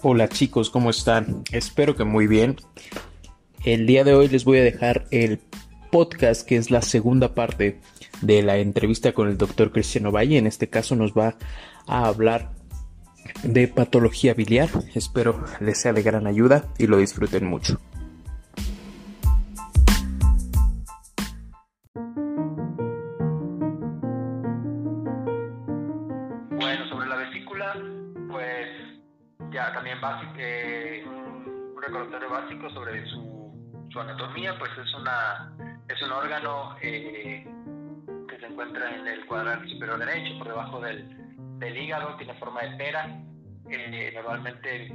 Hola chicos, ¿cómo están? Espero que muy bien. El día de hoy les voy a dejar el podcast que es la segunda parte de la entrevista con el doctor Cristiano Valle. En este caso nos va a hablar de patología biliar. Espero les sea de gran ayuda y lo disfruten mucho. Básico, eh, un recordatorio básico sobre su, su, anatomía, pues es una es un órgano eh, que se encuentra en el cuadrante superior derecho, por debajo del, del hígado, tiene forma de pera, eh, normalmente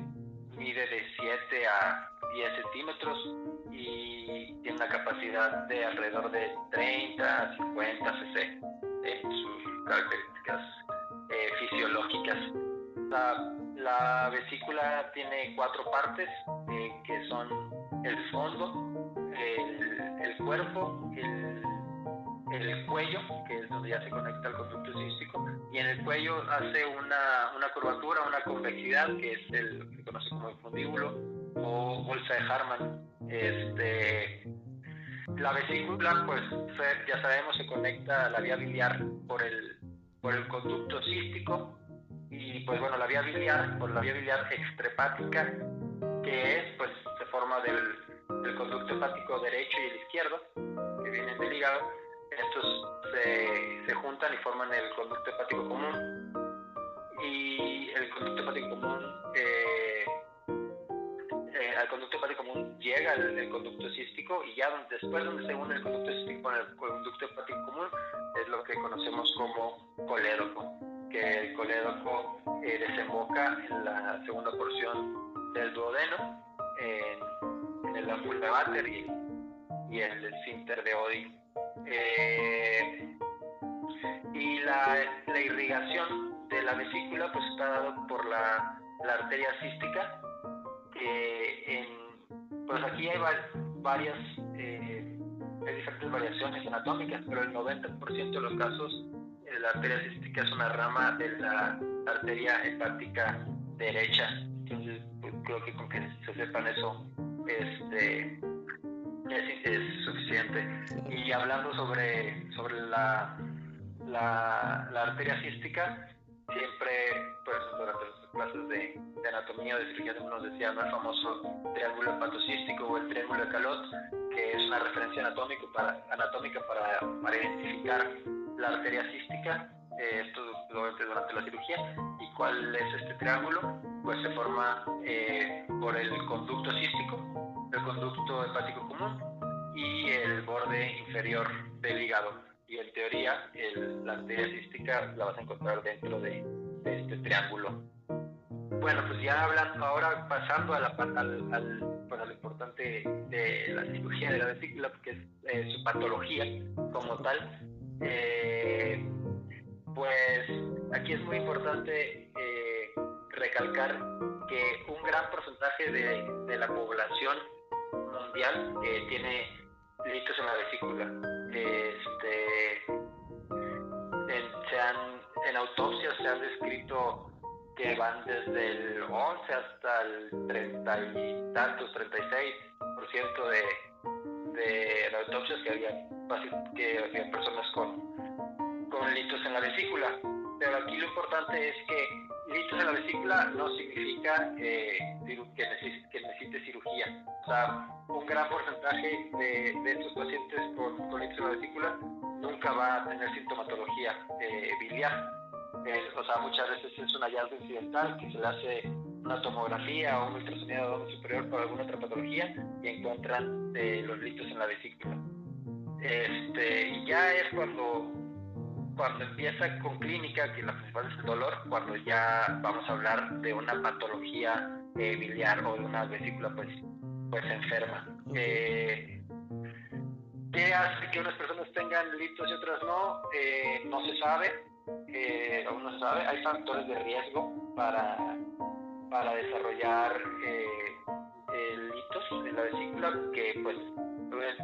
mide de 7 a 10 centímetros y tiene una capacidad de alrededor de 30 a 50 cc en sus características eh, fisiológicas. La, la, vesícula tiene cuatro partes eh, que son el fondo, el, el cuerpo, el, el, cuello, que es donde ya se conecta el conducto cístico, y en el cuello hace una, una curvatura, una convexidad, que es el, que se conoce como el fundíbulo o bolsa de Harman. Este, la vesícula, pues ya sabemos, se conecta a la vía biliar por el, por el conducto cístico y pues bueno, la vía biliar, por la vía biliar extrahepática, que es, pues se forma del, conducto hepático derecho y el izquierdo, que vienen del hígado, estos se, se juntan y forman el conducto hepático común. Y el conducto hepático común eh, eh, al conducto hepático común llega el, conducto cístico y ya después donde se une el conducto cístico con el conducto hepático común es lo que conocemos como colédoco, que el colédoco eh, desemboca en la segunda porción del duodeno, en, en el ámbula de Vater y, y el esfínter de Oddi. Eh, y la, la, irrigación de la vesícula pues está dado por la, la arteria cística que en, pues aquí hay varias eh, hay diferentes variaciones anatómicas pero el 90% de los casos la arteria cística es una rama de la arteria hepática derecha. Entonces pues, creo que con que se sepan eso este es, es suficiente. Y hablando sobre sobre la la, la arteria cística siempre pues durante las clases de, de anatomía o de cirugía nos decían el famoso triángulo hepatocístico o el triángulo de Calot que es una referencia anatómica para, anatómica para, para identificar la arteria cística eh, esto durante la cirugía y cuál es este triángulo pues se forma eh, por el conducto cístico el conducto hepático común y el borde inferior del hígado y en teoría el, la arteria cística la vas a encontrar dentro de, de, este triángulo. Bueno, pues ya hablando ahora, pasando a, la, al, al, pues a lo importante de la cirugía de la vesícula, que es eh, su patología como tal, eh, pues aquí es muy importante eh, recalcar que un gran porcentaje de, la población mundial tiene litos en la vesícula. Este, en, se han, en autopsias se han descrito que van desde el 11 hasta el 30 y tantos, 36% de, de autopsias que había, que había personas con, con litos en la vesícula. Pero aquí lo importante es que litos en la vesícula no significa eh, que, necesite, que, cirugía. O sea, un gran porcentaje de, de estos pacientes con, con, litos en la vesícula nunca va a tener sintomatología eh, biliar. Eh, o sea, muchas veces es un hallazgo incidental que se le hace una tomografía o un ultrasonido de superior por alguna otra patología y encuentran los litos en la vesícula. Este, y ya es cuando cuando empieza con clínica, que la principal es el dolor, cuando ya vamos a hablar de una patología eh, biliar o de una vesícula pues, pues enferma. Eh, ¿Qué hace que unas personas tengan litos y otras no? Eh, no se sabe, aún no se sabe. Hay factores de riesgo para, para desarrollar litos en la vesícula que pues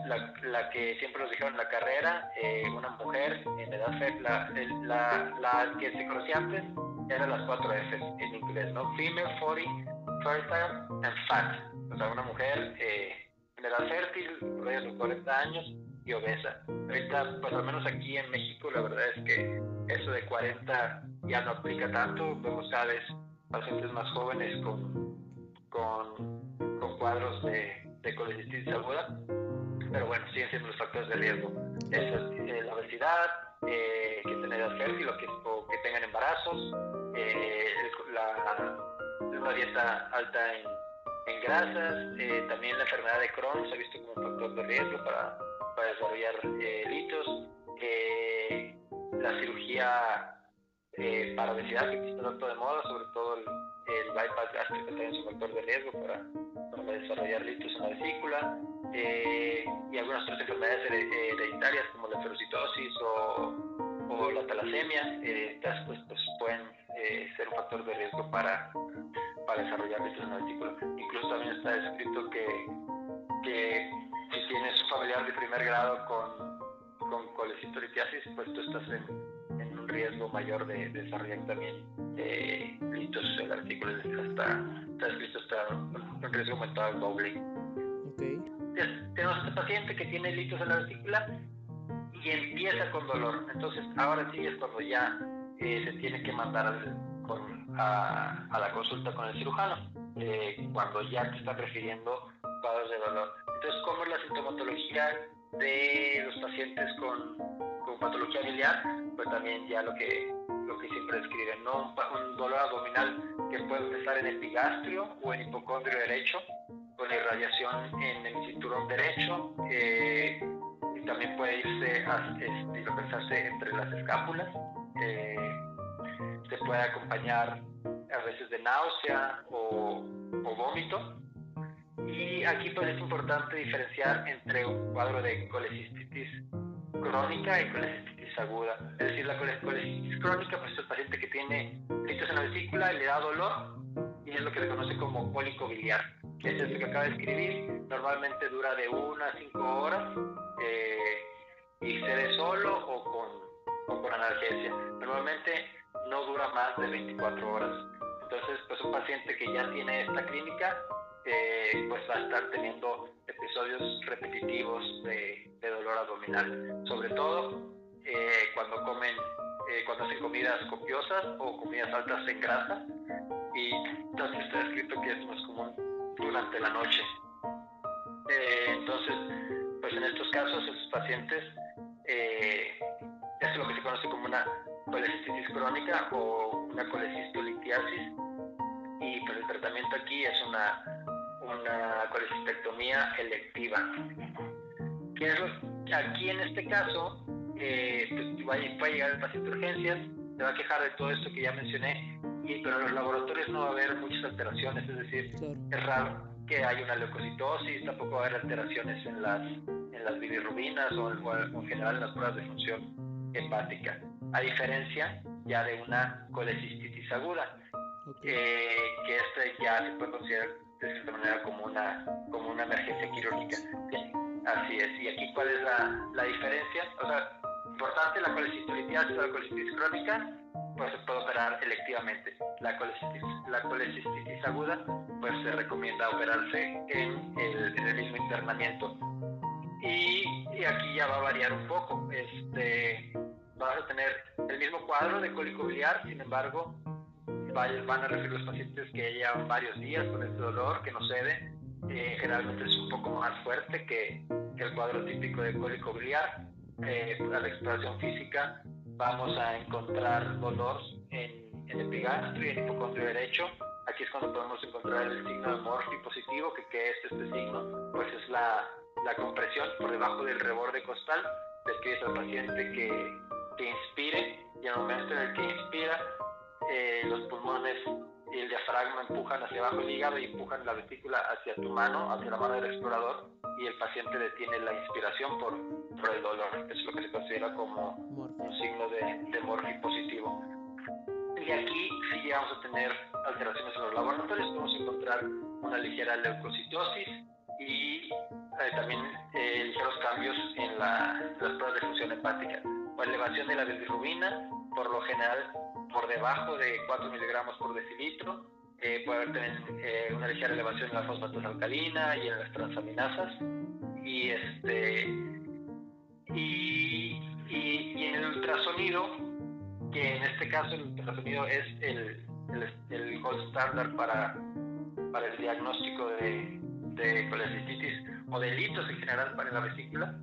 la, la, que siempre nos dijeron la carrera, eh, una mujer en edad la, la, la, que se conocía antes eran las cuatro F en inglés, ¿no? Female, 40, fertile and fat. O sea, una mujer eh, en edad fértil, de los 40 años y obesa. Ahorita, pues al menos aquí en México, la verdad es que eso de 40 ya no aplica tanto. Vemos cada vez pacientes más jóvenes con, con, con cuadros de, de colecistitis aguda pero bueno, siguen siendo los factores de riesgo. Esa es eh, la obesidad, eh, que tengan edad fértil o que, o que tengan embarazos, eh, la, una dieta alta en, en grasas, eh, también la enfermedad de Crohn se ha visto como un factor de riesgo para, para desarrollar litos, la cirugía para obesidad que está tanto de moda, sobre todo el, el bypass gástrico también es un factor de riesgo para, para desarrollar litos en la vesícula, eh, y algunas otras enfermedades eh, hereditarias como la ferocitosis o, o la talasemia, eh, estas pues, pues pueden ser un factor de riesgo para, para desarrollar litos en la vesícula. Incluso también está descrito que, que si tienes un familiar de primer grado con, con colecistoritiasis, pues tú estás en, riesgo mayor de, desarrollar también eh, litos en la vesícula. Hasta, está escrito hasta un, riesgo aumentado bowling. Okay tenemos este paciente que tiene litos en la vesícula y empieza con dolor. Entonces, ahora sí es cuando ya eh, se tiene que mandar con, a, a, la consulta con el cirujano, eh, cuando ya te está refiriendo cuadros de dolor. Entonces, ¿cómo es la sintomatología de los pacientes con, con patología biliar? Pues también ya lo que, lo que siempre describen, ¿no? Un, dolor abdominal que puede empezar en epigastrio o en hipocondrio derecho, con irradiación en el cinturón derecho eh, y también puede irse a este, entre las escápulas. Eh, se puede acompañar a veces de náusea o, o, vómito. Y aquí pues es importante diferenciar entre un cuadro de colecistitis crónica y colecistitis aguda. Es decir, la colecistitis crónica pues es el paciente que tiene litos en la vesícula, le da dolor y es lo que se conoce como cólico biliar es el que acaba de escribir, normalmente dura de una a cinco horas eh, y se ve solo o con, o con analgesia. Normalmente no dura más de 24 horas. Entonces, pues un paciente que ya tiene esta clínica, pues va a estar teniendo episodios repetitivos de, de dolor abdominal, sobre todo eh, cuando comen, eh, cuando hacen comidas copiosas o comidas altas en grasa. Y entonces está escrito que es más común durante la noche. Eh, entonces, pues en estos casos, esos pacientes, eh, es lo que se conoce como una colecistitis crónica o una colecistolitiasis y pues el tratamiento aquí es una, una colecistectomía electiva. ¿Qué aquí en este caso, eh, pues a llegar el paciente a urgencias, se va a quejar de todo esto que ya mencioné pero en los laboratorios no va a haber muchas alteraciones, es decir, es raro que haya una leucocitosis, tampoco va a haber alteraciones en las, en las bilirrubinas o, en general en las pruebas de función hepática, a diferencia ya de una colecistitis aguda, eh, que este ya se puede considerar de cierta manera como una, como una emergencia quirúrgica. Así es. ¿Y aquí cuál es la, la diferencia? O sea, importante, la colecistolitiasis o la colecistitis crónica, pues se puede operar electivamente. La colecistitis, la colecistitis aguda, pues se recomienda operarse en el, en el mismo internamiento. Y, y, aquí ya va a variar un poco. Este, vas a tener el mismo cuadro de cólico biliar, sin embargo, van a referir los pacientes que llevan varios días con este dolor que no cede. Eh, generalmente es un poco más fuerte que, que el cuadro típico de cólico biliar eh, a la exploración física vamos a encontrar dolor en, el epigastrio y en hipocondrio derecho. Aquí es cuando podemos encontrar el signo de Morphy positivo, que, que es este signo, pues es la, la compresión por debajo del reborde costal. Describe al paciente que, que inspire y al momento en el que inspira, eh, los pulmones y el diafragma empujan hacia abajo el hígado y empujan la vesícula hacia tu mano, hacia la mano del explorador, y el paciente detiene la inspiración por, por el dolor. Es lo que se considera como un signo de, de morfi positivo. Y aquí si llegamos a tener alteraciones en los laboratorios, podemos encontrar una ligera leucocitosis y eh, también eh, ligeros cambios en, la, las pruebas de función hepática o elevación de la bilirrubina, por lo general por debajo de 4 miligramos por decilitro, eh, puede haber también eh, una ligera elevación en la fosfatasa alcalina y en las transaminasas. Y, este, y, y, en el ultrasonido, que en este caso el ultrasonido es el, el, el gold standard para, para el diagnóstico de, de colecistitis o de litos en general para la vesícula,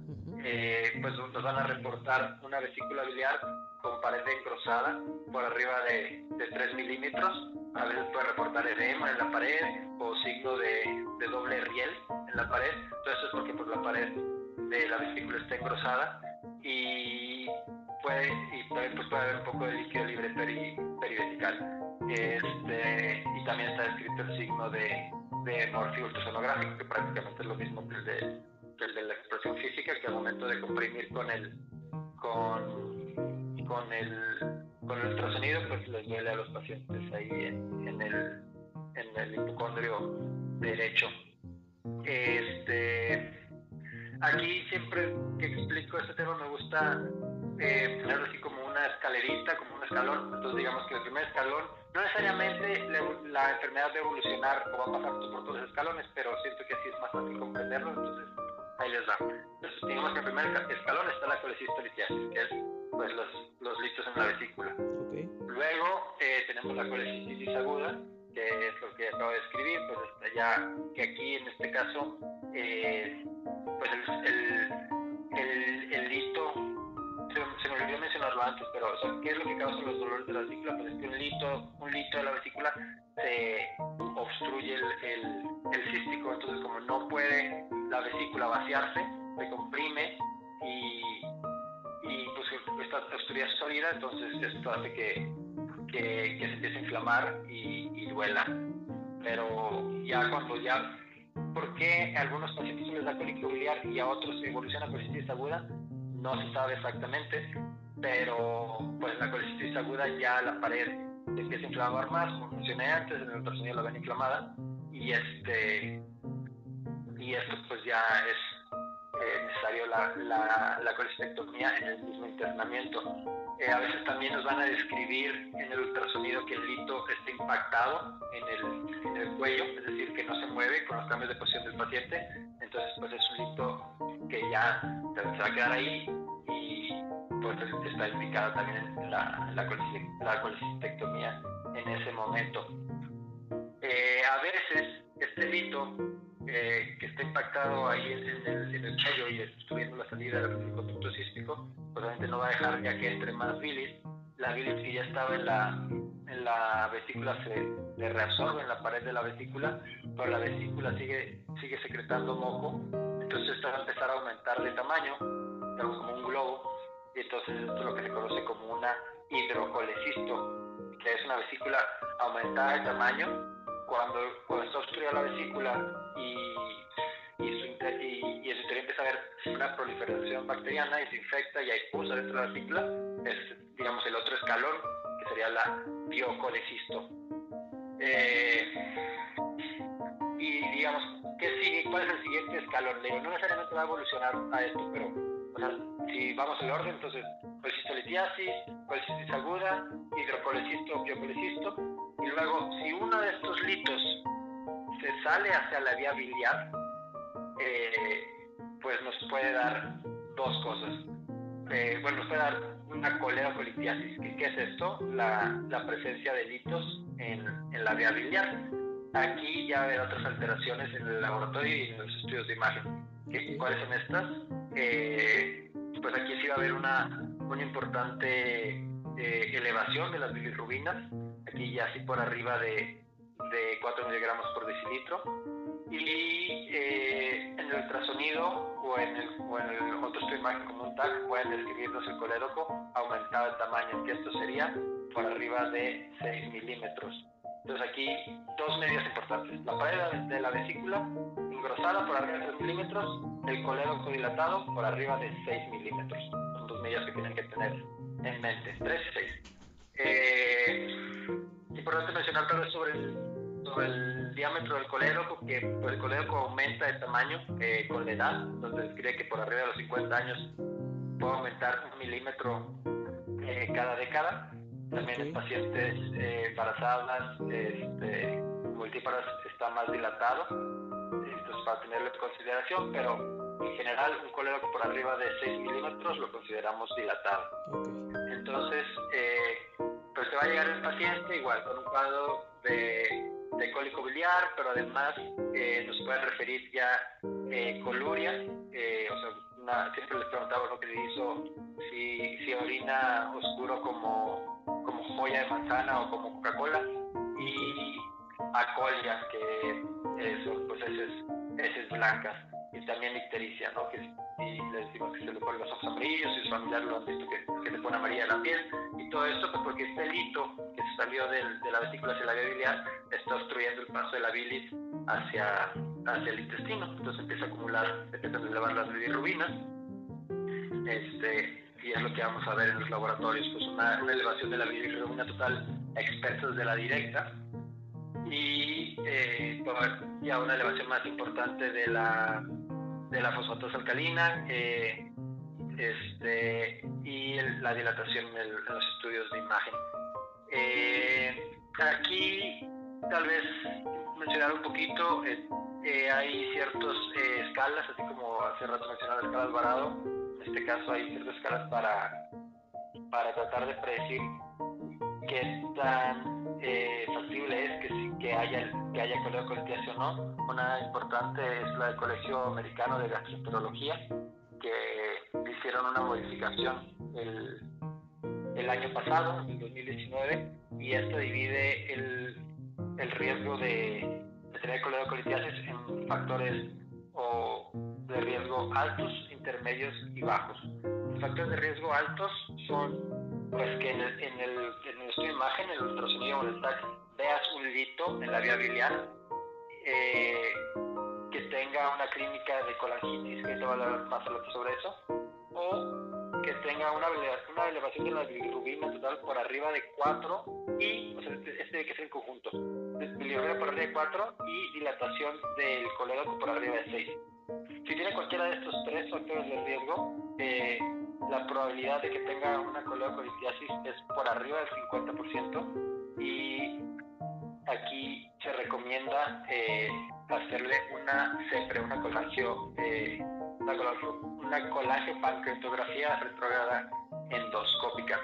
eh, pues nos van a reportar una vesícula biliar con pared engrosada por arriba de, de 3 milímetros. A veces puede reportar edema en la pared o signo de, de doble riel en la pared. Eso es porque pues, la pared de la vesícula está engrosada y puede, y puede, pues, puede haber un poco de líquido libre peri, perivesical. Este, y también está descrito el signo de, de morfio ultrasonográfico, que prácticamente es lo mismo que el de, que el de la expresión física, que al momento de comprimir con el, con con el, con el ultrasonido pues les duele a los pacientes ahí en, en el, en el hipocondrio derecho. Este, aquí siempre que explico este tema me gusta eh, ponerlo así como una escalerita, como un escalón. Entonces digamos que el primer escalón, no necesariamente la, la enfermedad debe evolucionar o va a pasar por todos los escalones, pero siento que así es más fácil comprenderlo, entonces ahí les da. Entonces digamos que el primer escalón está la colecistolitiasis, que es pues los, los litos en la vesícula. Luego eh, tenemos la colecistitis aguda, que es lo que acabo de escribir, pues está ya que aquí en este caso, eh, pues el, el, el, lito, se, me olvidó mencionarlo antes, pero ¿qué es lo que causa los dolores de la vesícula? Pues es que un lito, un lito de la vesícula se obstruye el, el, el cístico, entonces como no puede la vesícula vaciarse, se comprime y y pues esta obstruye su salida, entonces esto hace que, que, se empiece a inflamar y, duela. Pero ya cuando ya, ¿por qué algunos pacientes les da cólico biliar y a otros evoluciona colicitis aguda? No se sabe exactamente, pero pues la colicitis aguda ya la pared empieza a inflamar más, como mencioné antes, en el ultrasonido la ven inflamada, y este y esto pues ya es eh, necesario la, la, la en el mismo internamiento. Eh, a veces también nos van a describir en el ultrasonido que el lito está impactado en el, en el cuello, es decir, que no se mueve con los cambios de posición del paciente. Entonces, pues es un lito que ya se va a quedar ahí y pues está indicada también la, la, la colecistectomía en ese momento. Eh, a veces este lito eh, que está impactado ahí en, el, en el cuello y estuviendo la salida del conducto cístico, obviamente no va a dejar ya que entre más bilis. La bilis que ya estaba en la, en la vesícula se, se reabsorbe en la pared de la vesícula, pero la vesícula sigue, sigue secretando mojo, entonces esto va a empezar a aumentar de tamaño, como un globo, y entonces esto es lo que se conoce como una hidrocolecisto, que es una vesícula aumentada de tamaño cuando, cuando está obstruida la vesícula y, y, su, y, y en su interior empieza a haber una proliferación bacteriana y se infecta y hay pus dentro de la vesícula, es digamos el otro escalón que sería la biocolecisto. Eh, y, digamos, ¿qué sigue? ¿Cuál es el siguiente escalón? Le digo, no necesariamente va a evolucionar a esto, pero, o sea, si vamos al orden, entonces, colecistolitiasis, colicitis aguda, hidrocolecisto, biocolecisto, y luego, si uno de estos litos se sale hacia la vía biliar, eh, pues nos puede dar dos cosas. Eh, bueno, nos puede dar una coleocolitiasis. ¿Qué, ¿Qué es esto? La, la presencia de litos en, en la vía biliar. Aquí ya haber otras alteraciones en el laboratorio y en los estudios de imagen. ¿Qué- ¿Cuáles son estas? Eh, pues aquí sí va a haber una, una importante eh, elevación de las bilirrubinas. Aquí ya sí por arriba de, de 4 miligramos por decilitro. Y eh, en el ultrasonido o en el, o en el otro imagen como un TAC pueden describirnos el colédoco aumentado de tamaño, que esto sería por arriba de 6 milímetros. Entonces aquí dos medidas importantes. La pared de la vesícula engrosada por arriba de 3 milímetros, el colédoco dilatado por arriba de 6 milímetros. Son dos medidas que tienen que tener en mente, 3 y 6. Eh, importante mencionar tal vez sobre el, sobre el diámetro del colédoco, que pues, el colédoco aumenta de tamaño eh, con la edad, entonces cree que por arriba de los 50 años puede aumentar un milímetro eh, cada década. También en pacientes eh, embarazadas, este, multíparas está más dilatado, entonces para tenerlo en consideración, pero en general un colédoco por arriba de 6 milímetros lo consideramos dilatado. Entonces, eh, pues se va a llegar el paciente igual con un cuadro de, de cólico biliar, pero además eh, nos puede referir ya eh, coluria, eh, siempre les preguntaba lo que le hizo, si, si orina oscuro como, como joya de manzana o como Coca-Cola, y acolia, que son pues heces, heces blancas, y también ictericia, ¿no? que y le decimos que se le ponen los ojos amarillos y sus familiares lo han visto que, que le pone amarilla la piel y todo esto pues porque este lito que se salió del- de la vesícula hacia la vía biliar está obstruyendo el paso de la bilis hacia, hacia el intestino. Entonces empieza a acumular, empiezan a elevar las bilirrubinas. Este, y es lo que vamos a ver en los laboratorios pues una, una elevación de la bilirrubina total expertos de la directa. Y eh, haber ya una elevación más importante de la de la fosfatosa alcalina eh, este, y el- la dilatación en, los estudios de imagen. Eh, aquí tal vez mencionar un poquito, eh, eh, hay ciertas escalas, así como hace rato mencionaba la escala Alvarado, en este caso hay ciertas escalas para, para tratar de predecir qué tan eh, factible es que, que haya que haya coleocolitiasis o no. Una importante es la del Colegio Americano de Gastroenterología, que hicieron una modificación el, el año pasado, en el 2019, y esta divide el, el riesgo de, de tener coleocolitiasis en factores o de riesgo altos, intermedios y bajos. Los factores de riesgo altos son pues que en el, en el, en el de imagen, el ultrasonido el veas un lito en la vía biliar eh, que tenga una clínica de colangitis, que te va a hablar más sobre eso, o que tenga una, una elevación de la bilirrubina total por arriba de 4 y, o sea, este, este que ser en conjunto, bilirrubina por arriba de 4 y dilatación del colédoco por arriba de 6. Si tiene cualquiera de estos tres factores de riesgo, eh, la probabilidad de que tenga una coleocolitiasis es por arriba del 50% y aquí se recomienda eh, hacerle una CEPRE, una colagio, eh, una colagio, una colagio pancreatografía retrógrada endoscópica.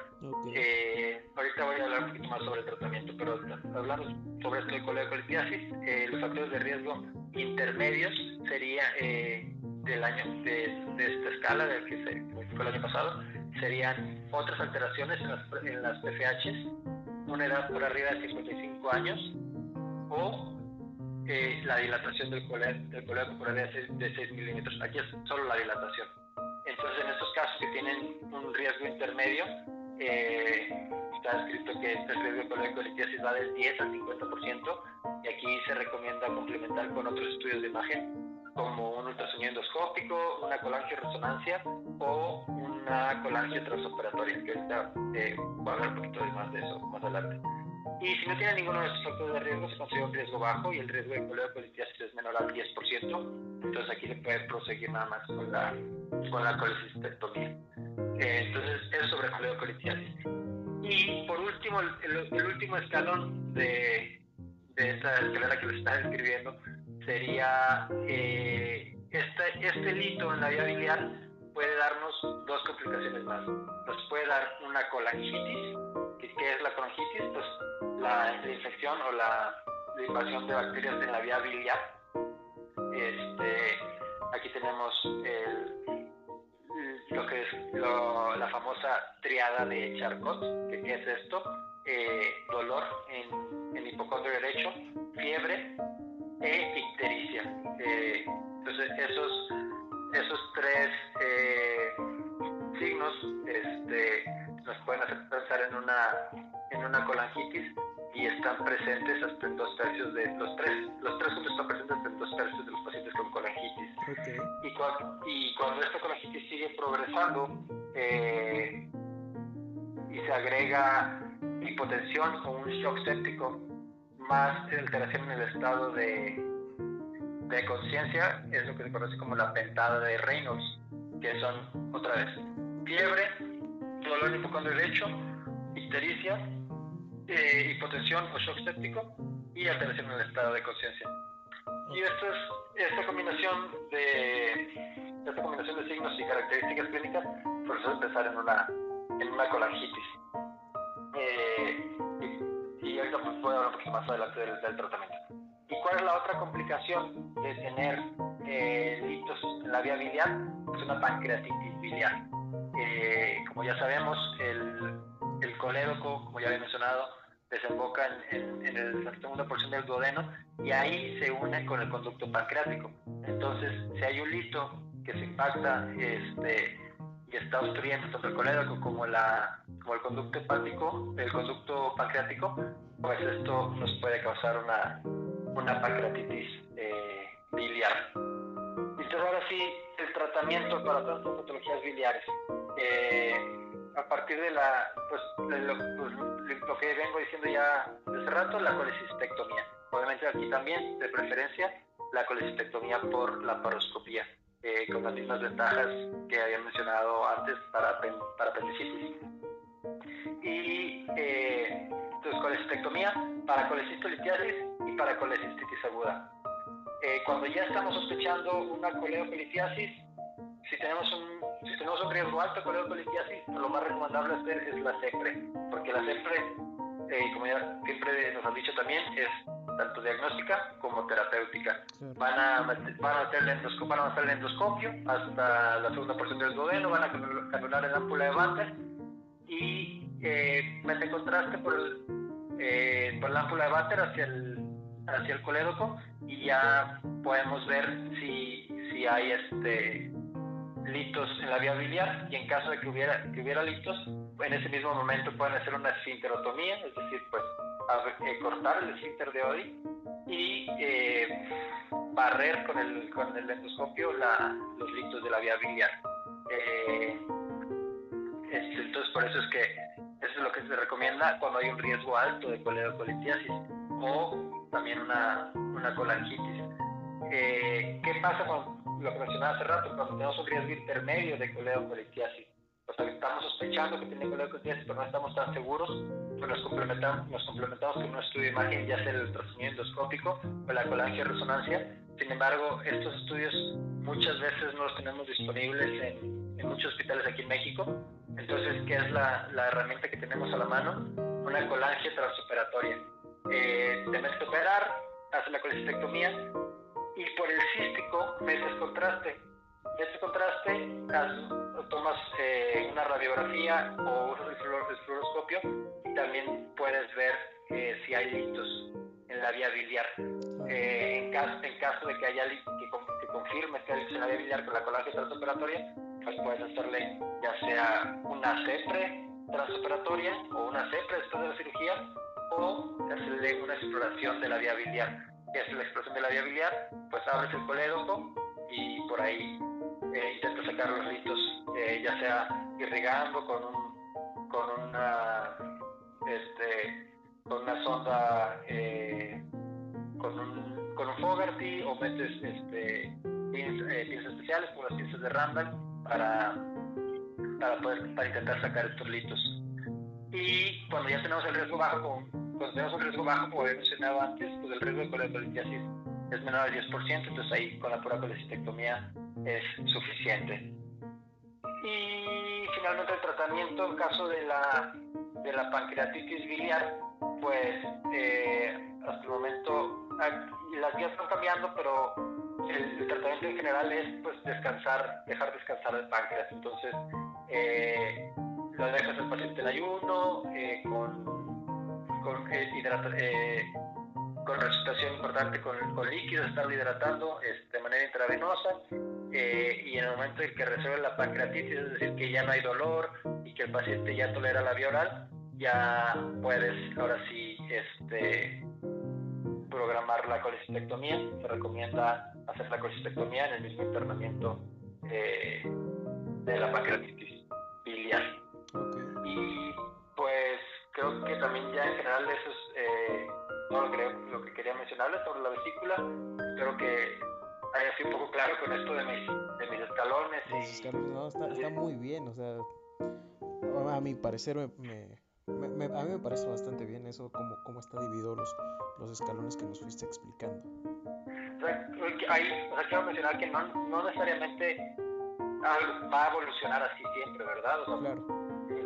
Eh, ahorita voy a hablar un poquito más sobre el tratamiento, pero hablando sobre esto de coleocolitiasis, eh, los factores de riesgo intermedios sería eh, del año de, de esta escala del que se fue el año pasado serían otras alteraciones en las, en las PFHs, una edad por arriba de 55 años o eh, la dilatación del colédoco del arriba de 6, de 6 milímetros. Aquí es solo la dilatación. Entonces, en estos casos que tienen un riesgo intermedio, eh, está escrito que este riesgo de coleocolitiasis va del 10 al 50% y aquí se recomienda complementar con otros estudios de imagen como un ultrasonido endoscópico, una colangioresonancia o una colangio transoperatoria, que ahorita eh, voy a hablar un poquito más de eso más adelante. Y si no tiene ninguno de estos factores de riesgo, se considera un riesgo bajo y el riesgo de coledocolitiasis es menor al 10%. Entonces aquí se puede proseguir nada más con la, con la colecistectomía. Eh, entonces, eso sobre coledocolitiasis. Y por último, el, el último escalón de, de esta escalera que les está describiendo sería eh, este, este lito en la vía biliar puede darnos dos complicaciones más. Nos puede dar una colangitis. ¿Qué, es la colangitis? Pues la, infección o la, invasión de bacterias en la vía biliar. Este, aquí tenemos el, lo que es la famosa triada de Charcot. ¿Qué, qué es esto? Eh, dolor en, el hipocondrio derecho, fiebre e ictericia. Eh, entonces, esos, esos tres eh, signos este, nos pueden hacer pensar en una, en una colangitis y están presentes hasta en dos tercios de los tres, los tres juntos están presentes hasta en dos tercios de los pacientes con colangitis. Y, cuando, y cuando esta colangitis sigue progresando eh, y se agrega hipotensión o un shock séptico, más alteración en el estado de, de conciencia, es lo que se conoce como la pentada de Reynolds, que son, otra vez, fiebre, dolor en hipocondrio derecho, ictericia, eh, hipotensión o shock séptico y alteración en el estado de conciencia. Y esto es, esta combinación de esta combinación de signos y características clínicas, por eso empezar en una, en una colangitis. Pues, puedo hablar un poquito más adelante del, tratamiento. ¿Y cuál es la otra complicación de tener eh, litos en la vía biliar? Es una pancreatitis biliar. Eh, como ya sabemos, el, el colédoco, como ya había mencionado, desemboca en, en, en, la segunda porción del duodeno y ahí se une con el conducto pancreático. Entonces, si hay un lito que se impacta este, y está obstruyendo tanto el colédoco como, la, como el conducto hepático, el conducto pancreático, pues esto nos puede causar una, una pancreatitis eh, biliar. Entonces ahora sí, el tratamiento para todas estas patologías biliares. Eh, a partir de la, pues, lo, pues, lo, que vengo diciendo ya desde rato, la colecistectomía. Obviamente aquí también, de preferencia, la colecistectomía por la paroscopía. Eh, con las mismas ventajas que había mencionado antes para, para apendicitis. Y eh, entonces colecistectomía para colecistolitiasis y para colecistitis aguda. Eh, cuando ya estamos sospechando una coleocolitiasis, si tenemos un, si tenemos un riesgo alto de coleocolitiasis, lo más recomendable hacer es la CEPRE, porque la CEPRE, eh, como ya siempre nos han dicho también, es tanto diagnóstica como terapéutica. Van, a, van, a hacer el endoscopio, van a hacer el endoscopio hasta la segunda porción del duodeno, van a canular el ámpula de Vater y eh, meten contraste por, el, eh, por la ámpula de Vater hacia el, hacia el colédoco y ya podemos ver si, si hay este litos en la vía biliar y en caso de que hubiera, que hubiera litos, en ese mismo momento pueden hacer una esfinterotomía, es decir, pues eh, cortar el esfínter de Odi y eh, barrer con el, con el endoscopio la, los litos de la vía biliar. Eh, entonces, por eso es que lo que se recomienda cuando hay un riesgo alto de coledocolitiasis o también una, una colangitis. ¿Qué pasa con lo que mencionaba hace rato, cuando tenemos un riesgo intermedio de coledocolitiasis? Pues estamos sospechando que tiene coledocolitiasis, pero no estamos tan seguros, pues nos complementamos, nos complementamos con un estudio de imagen, ya sea el ultrasonido endoscópico o la colangia resonancia. Sin embargo, estos estudios muchas veces no los tenemos disponibles en, en muchos hospitales aquí en México. Entonces, ¿qué es la, la herramienta que tenemos a la mano? Una colangia transoperatoria. Eh, que operar, haces la colecistectomía y por el cístico metes contraste. Metes contraste, tomas eh, una radiografía o usas el, fluoroscopio y también puedes ver eh, si hay litos en la vía biliar. Eh, en, caso, en caso de que haya que, que confirmes que hay en la vía biliar con la colágena transoperatoria, pues puedes hacerle ya sea una CEPRE transoperatoria o una CEPRE después de la cirugía o hacerle una exploración de la vía biliar. ¿Qué es la exploración de la vía biliar? Pues abres el colédoco y por ahí eh, intenta sacar los litos, eh, ya sea, irrigando con un con una este con una sonda eh, con, un, con un Fogarty o metes este, piezas eh, especiales como las piezas de Randall para, para, poder, para intentar sacar estos litos. Y cuando ya tenemos el riesgo bajo, cuando tenemos un riesgo bajo, como mencionado antes, pues el riesgo de colectolitiasis es menor al 10%, entonces ahí con la pura colecistectomía es suficiente. Y finalmente el tratamiento en caso de la, de la pancreatitis biliar, pues eh, hasta el momento las vías están cambiando, pero el, tratamiento en general es pues descansar, dejar descansar el páncreas. Entonces, eh, lo dejas al paciente en ayuno, eh, con, con, eh, eh, con resucitación importante con, con líquidos, estarlo hidratando de manera intravenosa. y en el momento en que resuelve la pancreatitis, es decir, que ya no hay dolor y que el paciente ya tolera la vía ya puedes ahora sí este, programar la colecistectomía. Se recomienda hacer la colecistectomía en el mismo internamiento eh, de la pancreatitis biliar. Y pues creo que también ya en general eso es eh, todo lo que, lo que quería mencionarles sobre la vesícula. Espero que haya sido un poco claro con esto de mis, de mis escalones. y, no, está, está, muy bien, o sea, a mi parecer me me, a mí me parece bastante bien eso, cómo, cómo está dividido los, los escalones que nos fuiste explicando. O sea, quiero mencionar que no, no necesariamente va a evolucionar así siempre, ¿verdad? O sea, claro.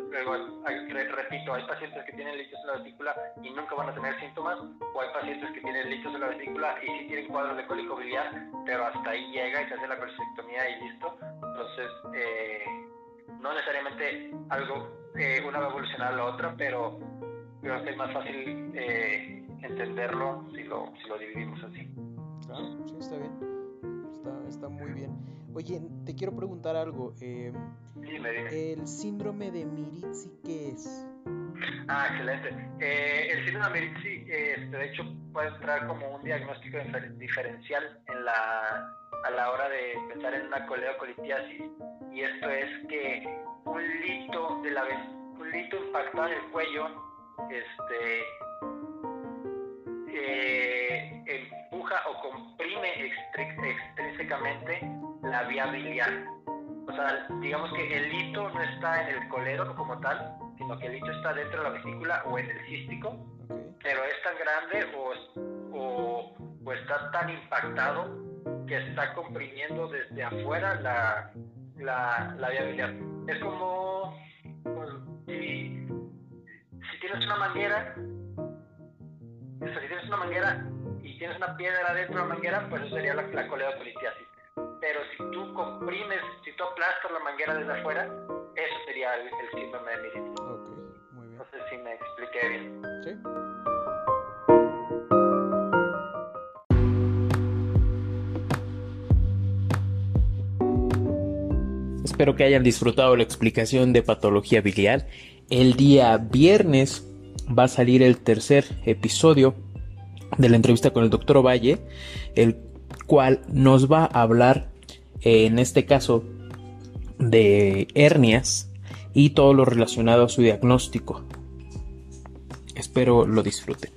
Luego, repito, hay pacientes que tienen litos en la vesícula y nunca van a tener síntomas, o hay pacientes que tienen litos en la vesícula y sí tienen cuadros de cólico biliar, pero hasta ahí llega y se hace la colecistectomía y listo. Entonces, eh, no necesariamente algo, eh, una va a evolucionar a la otra, pero creo que es más fácil eh, entenderlo si lo, si lo dividimos así. Claro, sí, está bien. Está, está muy bien. Oye, te quiero preguntar algo. Eh, dime, dime. ¿El síndrome de Miritzi qué es? Ah, excelente. Eh, el síndrome de Miritzi, este, de hecho, puede entrar como un diagnóstico diferencial en la, a la hora de pensar en una coleocolitiasis y esto es que un lito de la un lito impactado en el cuello este empuja o comprime extrínsecamente la vía biliar. O sea digamos que el lito no está en el coledo como tal sino que el lito está dentro de la vesícula o en el cístico. Pero es tan grande o, o, o está tan impactado que está comprimiendo desde afuera la, la, la viabilidad. Es como pues, si, si, tienes una manguera, si tienes una manguera y tienes una piedra dentro de la manguera, pues eso sería la, la coleocolitiasis. Pero si tú comprimes, si tú aplastas la manguera desde afuera, eso sería el, síndrome de Miritz. Ok, muy bien. No sé si me expliqué bien. Sí. Espero que hayan disfrutado la explicación de patología biliar. El día viernes va a salir el tercer episodio de la entrevista con el doctor Valle, el cual nos va a hablar, en este caso, de hernias y todo lo relacionado a su diagnóstico. Espero lo disfruten.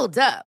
Hold up.